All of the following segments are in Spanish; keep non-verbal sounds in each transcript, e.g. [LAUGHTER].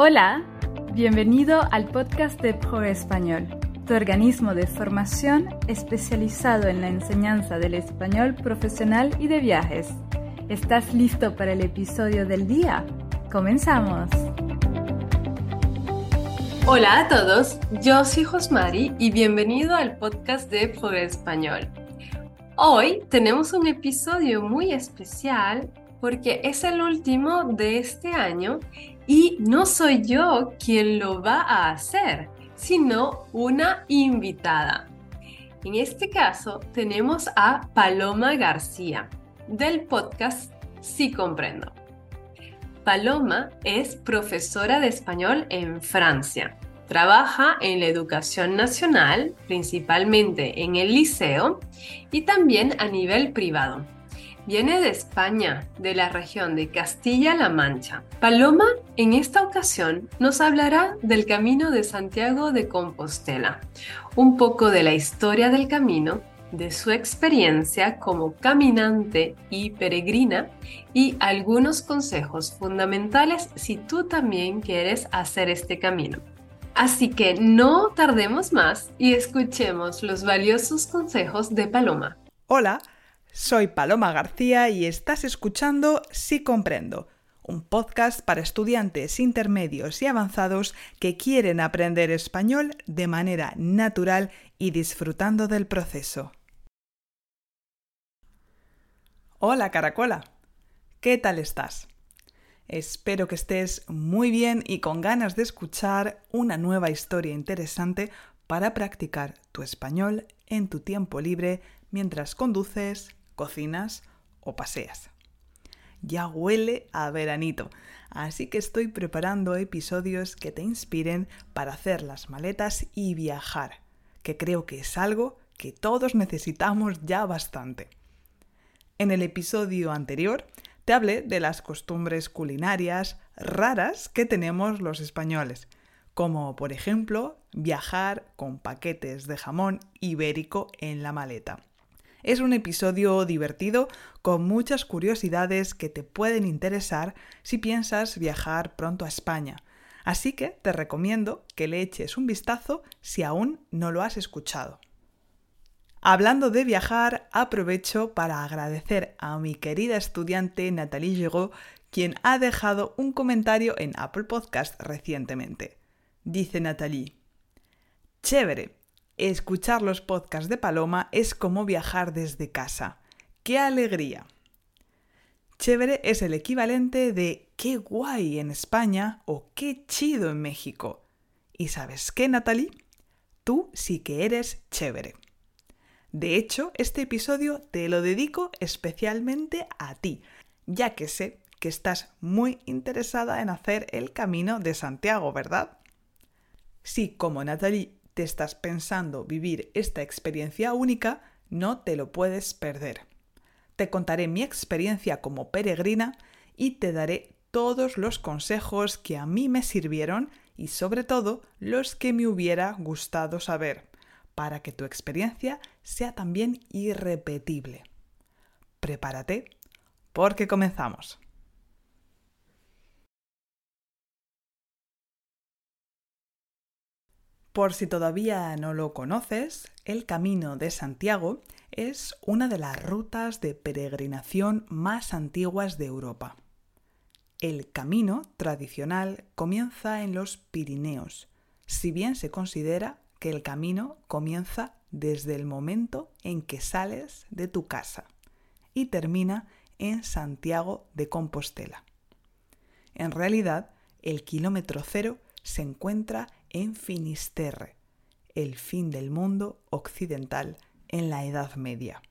Hola, bienvenido al podcast de Pro Español, tu organismo de formación especializado en la enseñanza del español profesional y de viajes. ¿Estás listo para el episodio del día? ¡Comenzamos! Hola a todos, yo soy Josmari y bienvenido al podcast de Pro Español. Hoy tenemos un episodio muy especial porque es el último de este año y no soy yo quien lo va a hacer, sino una invitada. En este caso tenemos a Paloma García del podcast Sí Comprendo. Paloma es profesora de español en Francia. Trabaja en la educación nacional, principalmente en el liceo y también a nivel privado. Viene de España, de la región de Castilla-La Mancha. Paloma, en esta ocasión, nos hablará del Camino de Santiago de Compostela, un poco de la historia del camino, de su experiencia como caminante y peregrina y algunos consejos fundamentales si tú también quieres hacer este camino. Así que no tardemos más y escuchemos los valiosos consejos de Paloma. Hola. Soy Paloma García y estás escuchando Sí Comprendo, un podcast para estudiantes intermedios y avanzados que quieren aprender español de manera natural y disfrutando del proceso. Hola Caracola, ¿qué tal estás? Espero que estés muy bien y con ganas de escuchar una nueva historia interesante para practicar tu español en tu tiempo libre mientras conduces, cocinas o paseas. Ya huele a veranito, así que estoy preparando episodios que te inspiren para hacer las maletas y viajar, que creo que es algo que todos necesitamos ya bastante. En el episodio anterior te hablé de las costumbres culinarias raras que tenemos los españoles, como por ejemplo viajar con paquetes de jamón ibérico en la maleta. Es un episodio divertido con muchas curiosidades que te pueden interesar si piensas viajar pronto a España. Así que te recomiendo que le eches un vistazo si aún no lo has escuchado. Hablando de viajar, aprovecho para agradecer a mi querida estudiante Nathalie Giraud, quien ha dejado un comentario en Apple Podcast recientemente. Dice Nathalie, chévere, Escuchar los podcasts de Paloma es como viajar desde casa. ¡Qué alegría! Chévere es el equivalente de qué guay en España o qué chido en México. ¿Y sabes qué, Natalie? Tú sí que eres chévere. De hecho, este episodio te lo dedico especialmente a ti, ya que sé que estás muy interesada en hacer el camino de Santiago, ¿verdad? Sí, como Natalie te estás pensando vivir esta experiencia única, no te lo puedes perder. Te contaré mi experiencia como peregrina y te daré todos los consejos que a mí me sirvieron y sobre todo los que me hubiera gustado saber, para que tu experiencia sea también irrepetible. Prepárate, porque comenzamos. Por si todavía no lo conoces, el Camino de Santiago es una de las rutas de peregrinación más antiguas de Europa. El camino tradicional comienza en los Pirineos, si bien se considera que el camino comienza desde el momento en que sales de tu casa y termina en Santiago de Compostela. En realidad, el kilómetro cero se encuentra en Finisterre, el fin del mundo occidental en la Edad Media.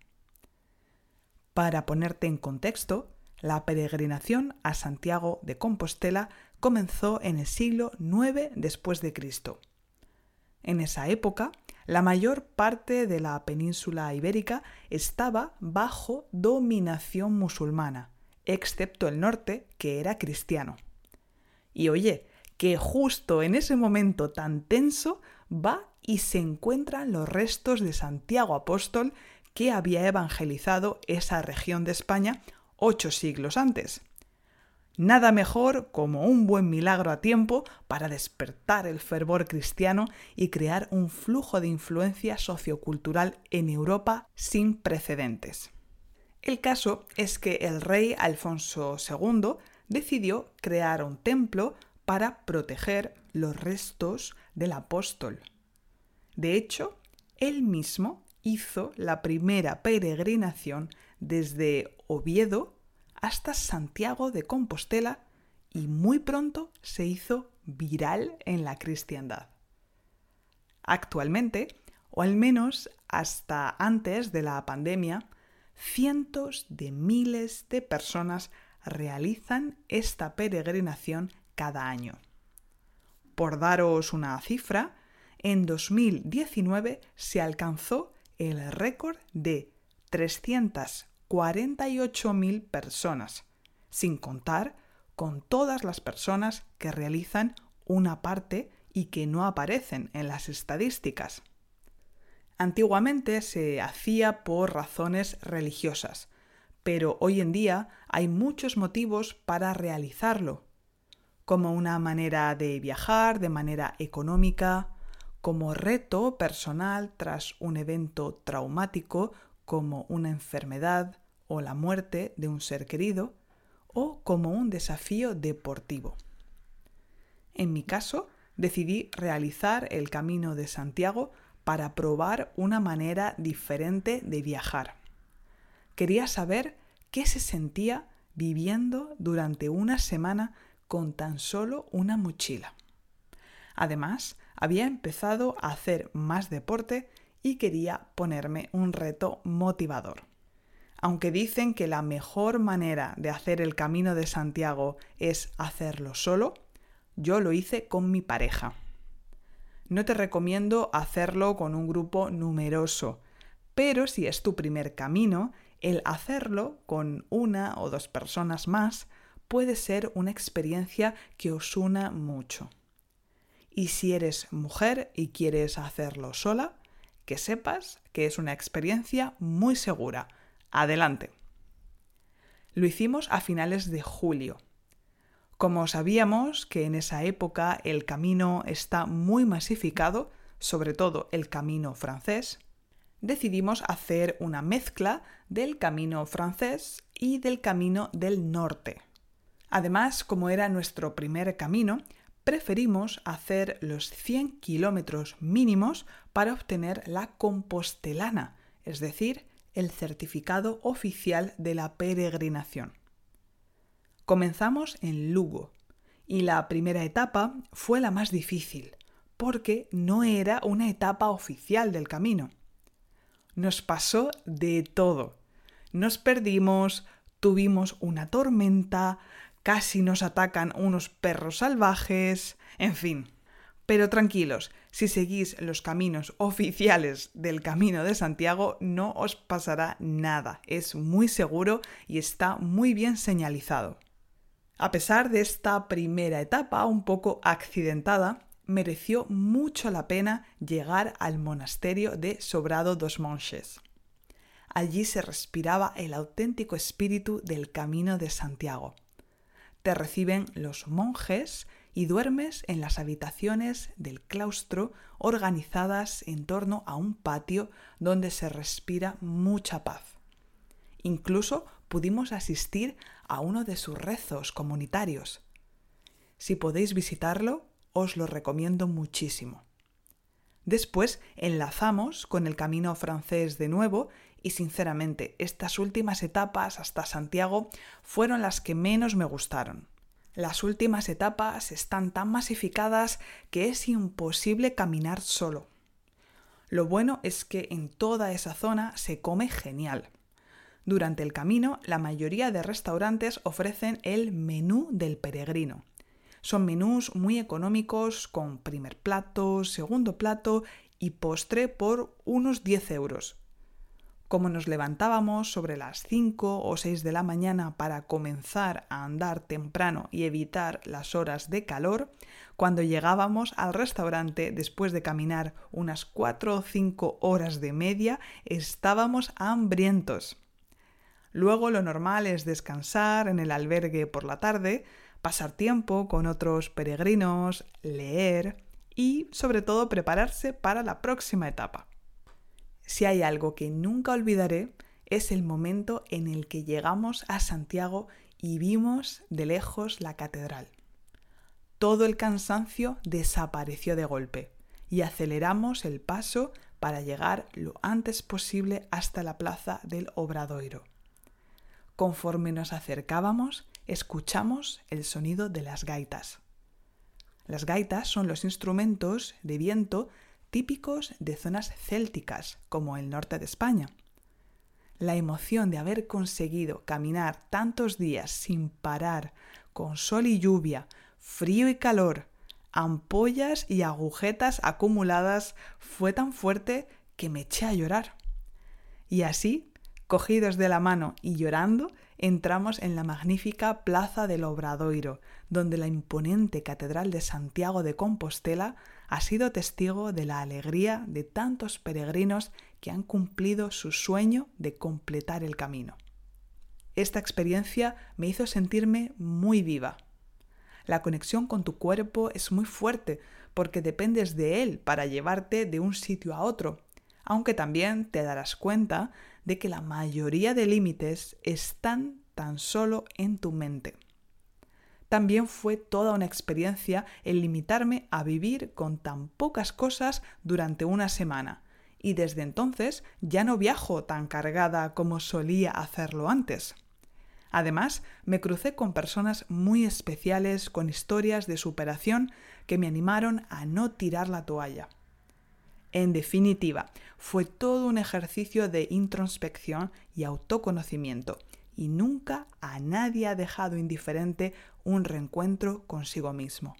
Para ponerte en contexto, la peregrinación a Santiago de Compostela comenzó en el siglo IX después de Cristo. En esa época, la mayor parte de la península ibérica estaba bajo dominación musulmana, excepto el norte, que era cristiano. Y oye, que justo en ese momento tan tenso va y se encuentran los restos de Santiago Apóstol que había evangelizado esa región de España ocho siglos antes. Nada mejor como un buen milagro a tiempo para despertar el fervor cristiano y crear un flujo de influencia sociocultural en Europa sin precedentes. El caso es que el rey Alfonso II decidió crear un templo para proteger los restos del apóstol. De hecho, él mismo hizo la primera peregrinación desde Oviedo hasta Santiago de Compostela y muy pronto se hizo viral en la cristiandad. Actualmente, o al menos hasta antes de la pandemia, cientos de miles de personas realizan esta peregrinación cada año. Por daros una cifra, en 2019 se alcanzó el récord de 348.000 personas, sin contar con todas las personas que realizan una parte y que no aparecen en las estadísticas. Antiguamente se hacía por razones religiosas, pero hoy en día hay muchos motivos para realizarlo, como una manera de viajar de manera económica, como reto personal tras un evento traumático como una enfermedad o la muerte de un ser querido, o como un desafío deportivo. En mi caso, decidí realizar el Camino de Santiago para probar una manera diferente de viajar. Quería saber qué se sentía viviendo durante una semana con tan solo una mochila. Además, había empezado a hacer más deporte y quería ponerme un reto motivador. Aunque dicen que la mejor manera de hacer el camino de Santiago es hacerlo solo, yo lo hice con mi pareja. No te recomiendo hacerlo con un grupo numeroso, pero si es tu primer camino, el hacerlo con una o dos personas más puede ser una experiencia que os una mucho. Y si eres mujer y quieres hacerlo sola, que sepas que es una experiencia muy segura. Adelante. Lo hicimos a finales de julio como sabíamos que en esa época el camino está muy masificado, sobre todo el camino francés, decidimos hacer una mezcla del camino francés y del camino del norte. Además, como era nuestro primer camino, preferimos hacer los 100 kilómetros mínimos para obtener la compostelana, es decir, el certificado oficial de la peregrinación. Comenzamos en Lugo y la primera etapa fue la más difícil porque no era una etapa oficial del camino. Nos pasó de todo. Nos perdimos, tuvimos una tormenta, casi nos atacan unos perros salvajes, en fin. Pero tranquilos, si seguís los caminos [LAUGHS] oficiales del Camino de Santiago no os pasará nada. Es muy seguro y está muy bien señalizado. A pesar de esta primera etapa un poco accidentada, mereció mucho la pena llegar al monasterio de Sobrado dos Monches. Allí se respiraba el auténtico espíritu del Camino de Santiago. Te reciben los monjes y duermes en las habitaciones del claustro organizadas en torno a un patio donde se respira mucha paz. Incluso pudimos asistir a uno de sus rezos comunitarios. Si podéis visitarlo, os lo recomiendo muchísimo. Después enlazamos con el camino francés de nuevo y sinceramente estas últimas etapas hasta Santiago fueron las que menos me gustaron. Las últimas etapas están tan masificadas que es imposible caminar solo. Lo bueno es que en toda esa zona se come genial. Durante el camino, la mayoría de restaurantes ofrecen el menú del peregrino. Son menús muy económicos con primer plato, segundo plato y postre por unos 10 euros. Como nos levantábamos sobre las 5 o 6 de la mañana para comenzar a andar temprano y evitar las horas de calor, cuando llegábamos al restaurante después de caminar unas 4 o 5 horas de media, estábamos hambrientos. Luego lo normal es descansar en el albergue por la tarde, pasar tiempo con otros peregrinos, leer y sobre todo prepararse para la próxima etapa. Si hay algo que nunca olvidaré es el momento en el que llegamos a Santiago y vimos de lejos la catedral. Todo el cansancio desapareció de golpe y aceleramos el paso para llegar lo antes posible hasta la plaza del Obradoiro. Conforme nos acercábamos, escuchamos el sonido de las gaitas. Las gaitas son los instrumentos de viento típicos de zonas célticas, como el norte de España. La emoción de haber conseguido caminar tantos días sin parar, con sol y lluvia, frío y calor, ampollas y agujetas acumuladas, fue tan fuerte que me eché a llorar. Y así Cogidos de la mano y llorando, entramos en la magnífica Plaza del Obradoiro, donde la imponente Catedral de Santiago de Compostela ha sido testigo de la alegría de tantos peregrinos que han cumplido su sueño de completar el camino. Esta experiencia me hizo sentirme muy viva. La conexión con tu cuerpo es muy fuerte porque dependes de él para llevarte de un sitio a otro, aunque también te darás cuenta de que la mayoría de límites están tan solo en tu mente. También fue toda una experiencia el limitarme a vivir con tan pocas cosas durante una semana, y desde entonces ya no viajo tan cargada como solía hacerlo antes. Además, me crucé con personas muy especiales con historias de superación que me animaron a no tirar la toalla. En definitiva, fue todo un ejercicio de introspección y autoconocimiento, y nunca a nadie ha dejado indiferente un reencuentro consigo mismo.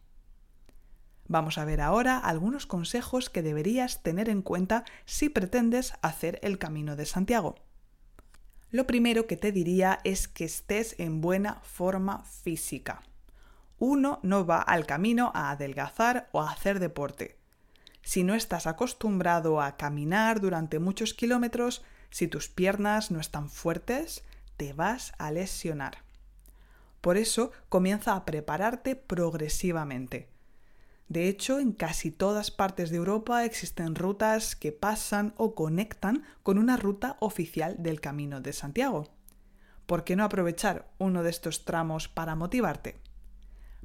Vamos a ver ahora algunos consejos que deberías tener en cuenta si pretendes hacer el Camino de Santiago. Lo primero que te diría es que estés en buena forma física. Uno no va al camino a adelgazar o a hacer deporte. Si no estás acostumbrado a caminar durante muchos kilómetros, si tus piernas no están fuertes, te vas a lesionar. Por eso comienza a prepararte progresivamente. De hecho, en casi todas partes de Europa existen rutas que pasan o conectan con una ruta oficial del Camino de Santiago. ¿Por qué no aprovechar uno de estos tramos para motivarte?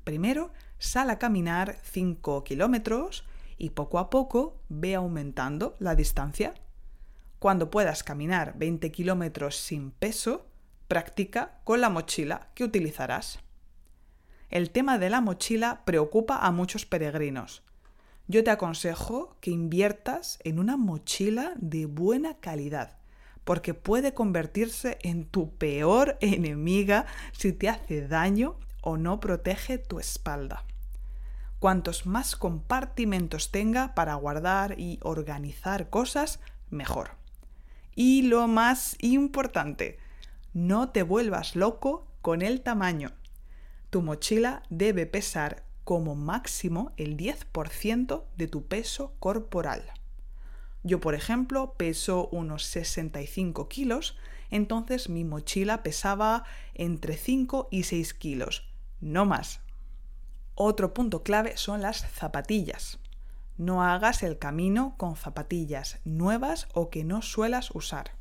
Primero, sal a caminar 5 kilómetros y poco a poco ve aumentando la distancia. Cuando puedas caminar 20 kilómetros sin peso, practica con la mochila que utilizarás. El tema de la mochila preocupa a muchos peregrinos. Yo te aconsejo que inviertas en una mochila de buena calidad, porque puede convertirse en tu peor enemiga si te hace daño o no protege tu espalda. Cuantos más compartimentos tenga para guardar y organizar cosas, mejor. Y lo más importante, no te vuelvas loco con el tamaño. Tu mochila debe pesar como máximo el 10% de tu peso corporal. Yo, por ejemplo, peso unos 65 kilos, entonces mi mochila pesaba entre 5 y 6 kilos, no más. Otro punto clave son las zapatillas. No hagas el camino con zapatillas nuevas o que no suelas usar.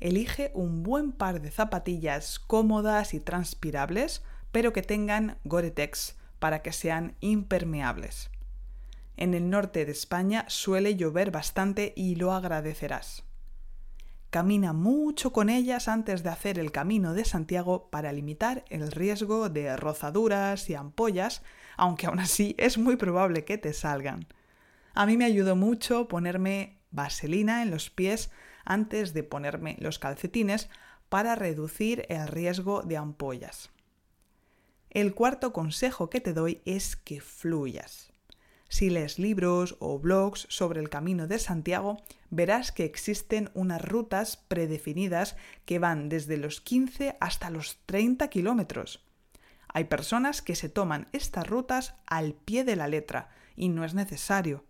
Elige un buen par de zapatillas cómodas y transpirables, pero que tengan Gore-Tex para que sean impermeables. En el norte de España suele llover bastante y lo agradecerás. Camina mucho con ellas antes de hacer el camino de Santiago para limitar el riesgo de rozaduras y ampollas, aunque aún así es muy probable que te salgan. A mí me ayudó mucho ponerme vaselina en los pies antes de ponerme los calcetines para reducir el riesgo de ampollas. El cuarto consejo que te doy es que fluyas. Si lees libros o blogs sobre el Camino de Santiago, verás que existen unas rutas predefinidas que van desde los 15 hasta los 30 kilómetros. Hay personas que se toman estas rutas al pie de la letra y no es necesario.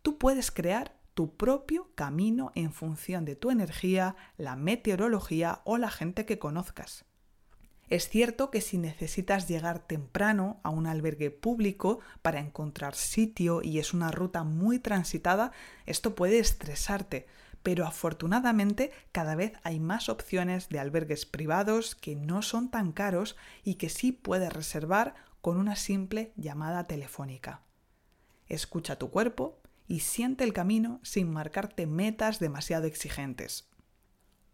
Tú puedes crear tu propio camino en función de tu energía, la meteorología o la gente que conozcas. Es cierto que si necesitas llegar temprano a un albergue público para encontrar sitio y es una ruta muy transitada, esto puede estresarte, pero afortunadamente cada vez hay más opciones de albergues privados que no son tan caros y que sí puedes reservar con una simple llamada telefónica. Escucha tu cuerpo y siente el camino sin marcarte metas demasiado exigentes.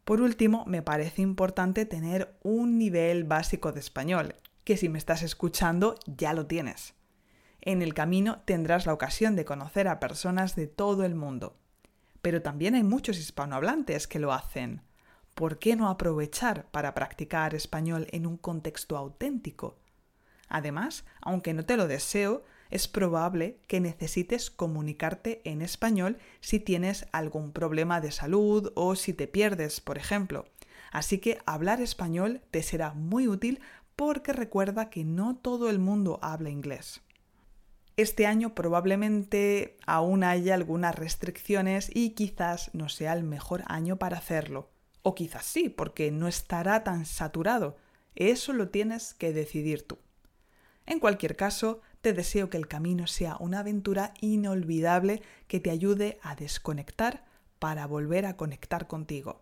Por último, me parece importante tener un nivel básico de español, que si me estás escuchando ya lo tienes. En el camino tendrás la ocasión de conocer a personas de todo el mundo. Pero también hay muchos hispanohablantes que lo hacen. ¿Por qué no aprovechar para practicar español en un contexto auténtico? Además, aunque no te lo deseo, es probable que necesites comunicarte en español si tienes algún problema de salud o si te pierdes, por ejemplo. Así que hablar español te será muy útil porque recuerda que no todo el mundo habla inglés. Este año probablemente aún haya algunas restricciones y quizás no sea el mejor año para hacerlo. O quizás sí, porque no estará tan saturado. Eso lo tienes que decidir tú. En cualquier caso, te deseo que el camino sea una aventura inolvidable que te ayude a desconectar para volver a conectar contigo.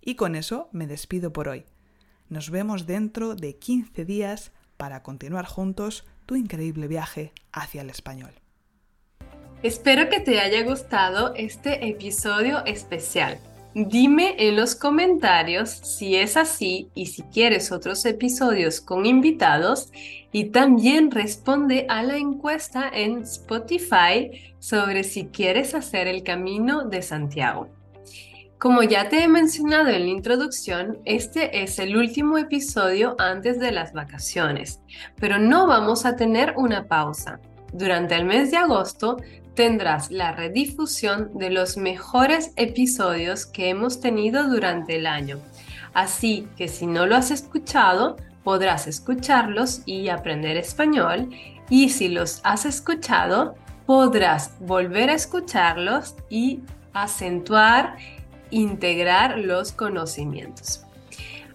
Y con eso me despido por hoy. Nos vemos dentro de 15 días para continuar juntos tu increíble viaje hacia el español. Espero que te haya gustado este episodio especial. Dime en los comentarios si es así y si quieres otros episodios con invitados y también responde a la encuesta en Spotify sobre si quieres hacer el camino de Santiago. Como ya te he mencionado en la introducción, este es el último episodio antes de las vacaciones, pero no vamos a tener una pausa. Durante el mes de agosto tendrás la redifusión de los mejores episodios que hemos tenido durante el año. Así que si no lo has escuchado, podrás escucharlos y aprender español. Y si los has escuchado, podrás volver a escucharlos y acentuar, integrar los conocimientos.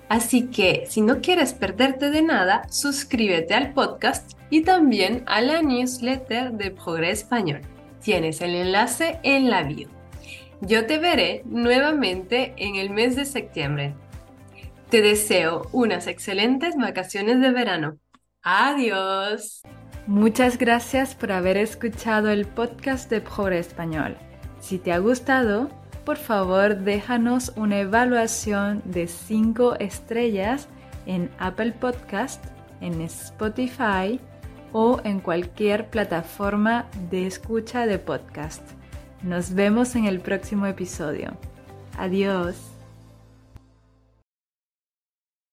Así que si no quieres perderte de nada, suscríbete al podcast y también a la newsletter de Progreso Español. Tienes el enlace en la bio. Yo te veré nuevamente en el mes de septiembre. Te deseo unas excelentes vacaciones de verano. Adiós. Muchas gracias por haber escuchado el podcast de Progreso Español. Si te ha gustado, por favor déjanos una evaluación de 5 estrellas en Apple Podcast, en Spotify o en cualquier plataforma de escucha de podcast. Nos vemos en el próximo episodio. Adiós.